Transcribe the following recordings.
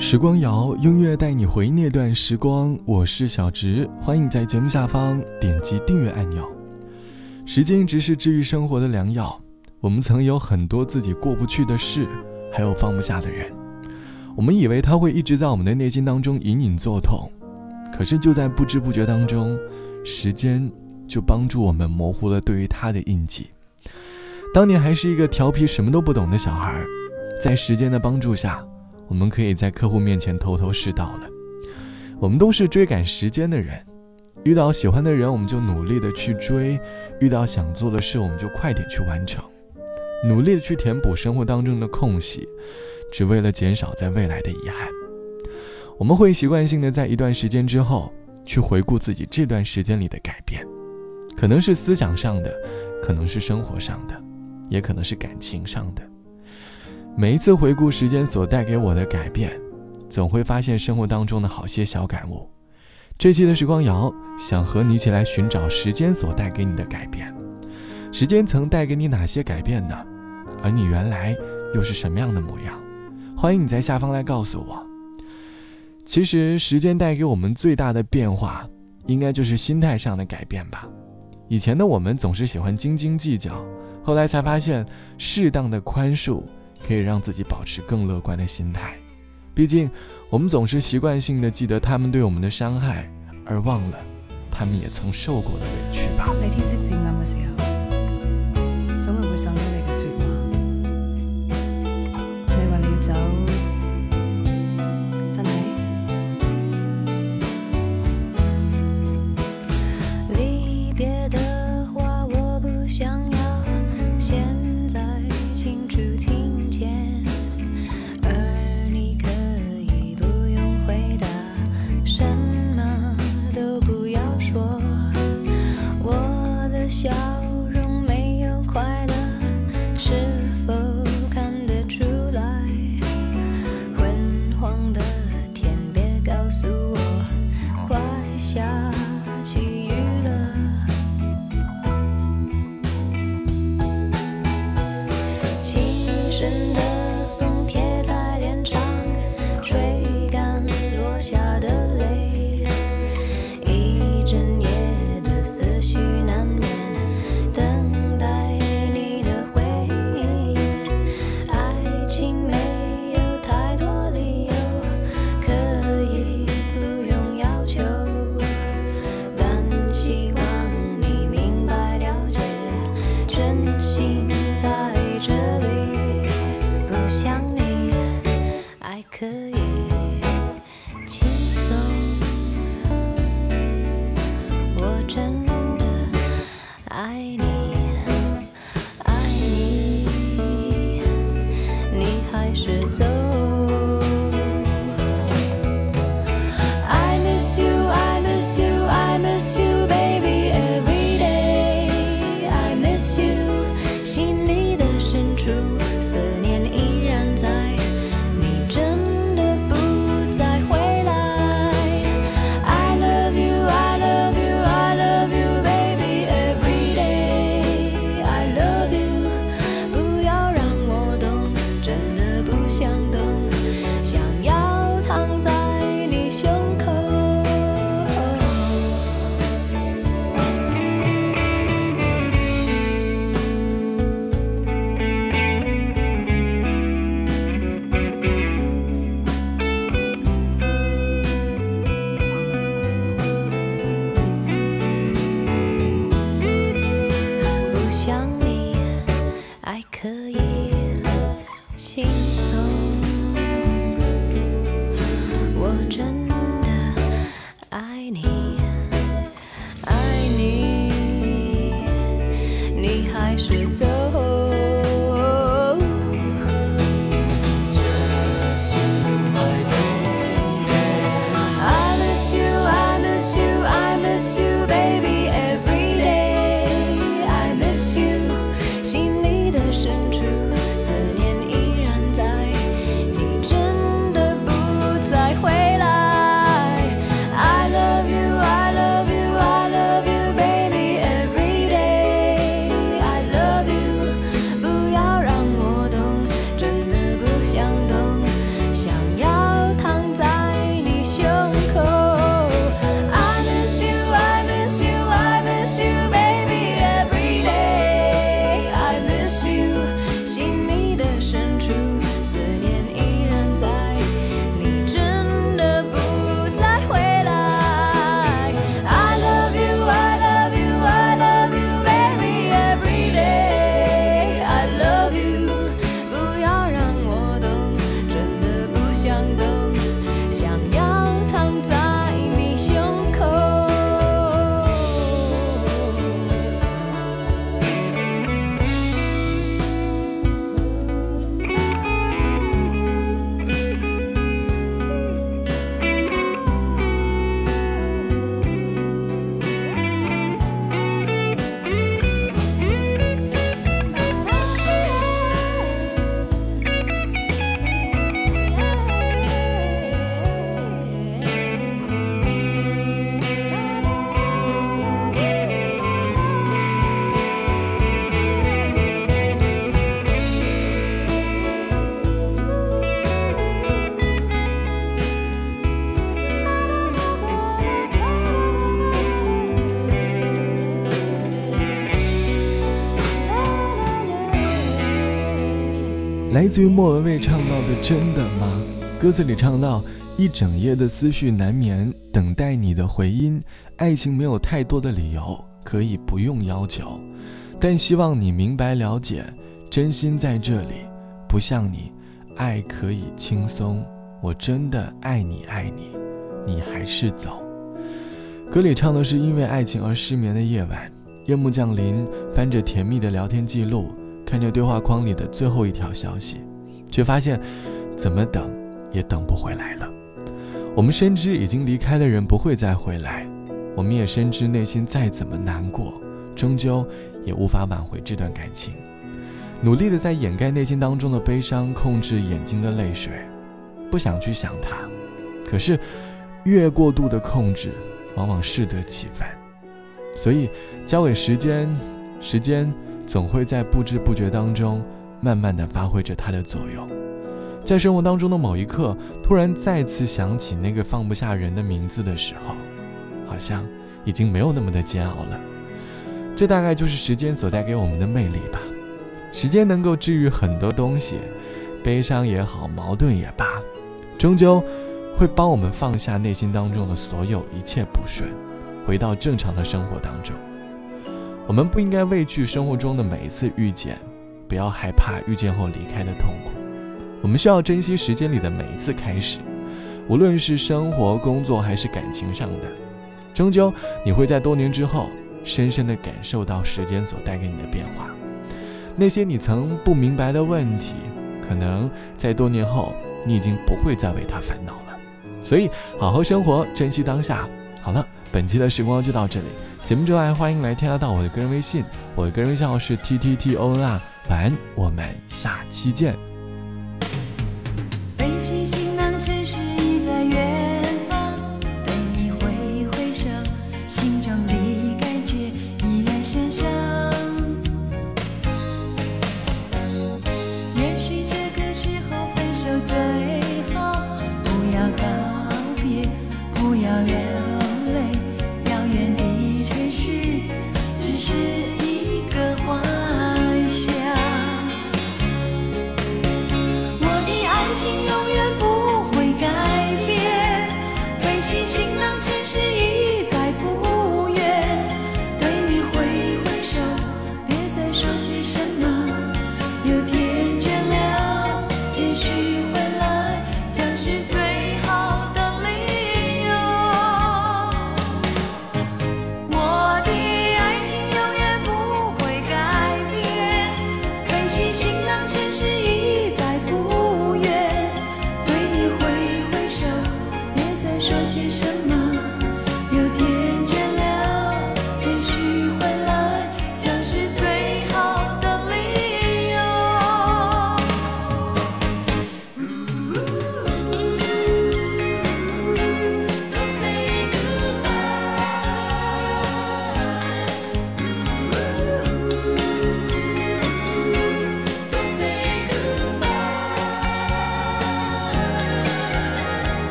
时光谣，音乐带你回那段时光。我是小植，欢迎在节目下方点击订阅按钮。时间一直是治愈生活的良药。我们曾有很多自己过不去的事，还有放不下的人。我们以为他会一直在我们的内心当中隐隐作痛，可是就在不知不觉当中，时间就帮助我们模糊了对于他的印记。当年还是一个调皮、什么都不懂的小孩，在时间的帮助下。我们可以在客户面前头头是道了。我们都是追赶时间的人，遇到喜欢的人，我们就努力的去追；遇到想做的事，我们就快点去完成，努力的去填补生活当中的空隙，只为了减少在未来的遗憾。我们会习惯性的在一段时间之后，去回顾自己这段时间里的改变，可能是思想上的，可能是生活上的，也可能是感情上的。每一次回顾时间所带给我的改变，总会发现生活当中的好些小感悟。这期的时光谣想和你一起来寻找时间所带给你的改变。时间曾带给你哪些改变呢？而你原来又是什么样的模样？欢迎你在下方来告诉我。其实时间带给我们最大的变化，应该就是心态上的改变吧。以前的我们总是喜欢斤斤计较，后来才发现适当的宽恕。可以让自己保持更乐观的心态，毕竟我们总是习惯性的记得他们对我们的伤害，而忘了他们也曾受过的委屈吧。每天色渐暗嘅时候，总系会想到你嘅说话。你话你要走。来自于莫文蔚唱到的“真的吗”？歌词里唱到：“一整夜的思绪难眠，等待你的回音。爱情没有太多的理由，可以不用要求，但希望你明白了解，真心在这里，不像你，爱可以轻松。我真的爱你，爱你，你还是走。”歌里唱的是因为爱情而失眠的夜晚，夜幕降临，翻着甜蜜的聊天记录。看着对话框里的最后一条消息，却发现怎么等也等不回来了。我们深知已经离开的人不会再回来，我们也深知内心再怎么难过，终究也无法挽回这段感情。努力的在掩盖内心当中的悲伤，控制眼睛的泪水，不想去想他。可是越过度的控制，往往适得其反。所以交给时间，时间。总会在不知不觉当中，慢慢的发挥着它的作用。在生活当中的某一刻，突然再次想起那个放不下人的名字的时候，好像已经没有那么的煎熬了。这大概就是时间所带给我们的魅力吧。时间能够治愈很多东西，悲伤也好，矛盾也罢，终究会帮我们放下内心当中的所有一切不顺，回到正常的生活当中。我们不应该畏惧生活中的每一次遇见，不要害怕遇见后离开的痛苦。我们需要珍惜时间里的每一次开始，无论是生活、工作还是感情上的，终究你会在多年之后，深深的感受到时间所带给你的变化。那些你曾不明白的问题，可能在多年后，你已经不会再为他烦恼了。所以，好好生活，珍惜当下。好了，本期的时光就到这里。节目之外，欢迎来添加到我的个人微信，我的个人微信号是 t t t o n r。晚安，我们下期见。城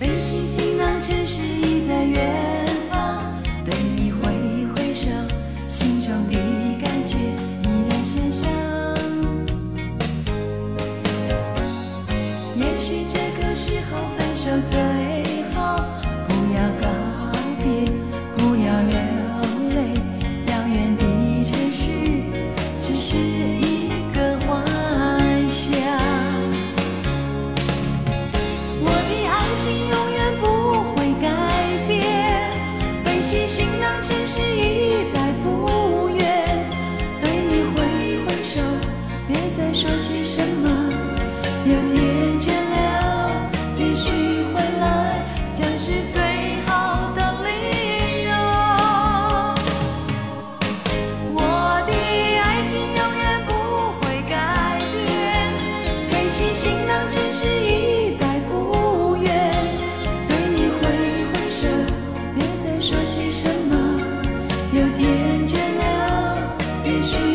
背起行囊，城市已在远。也许。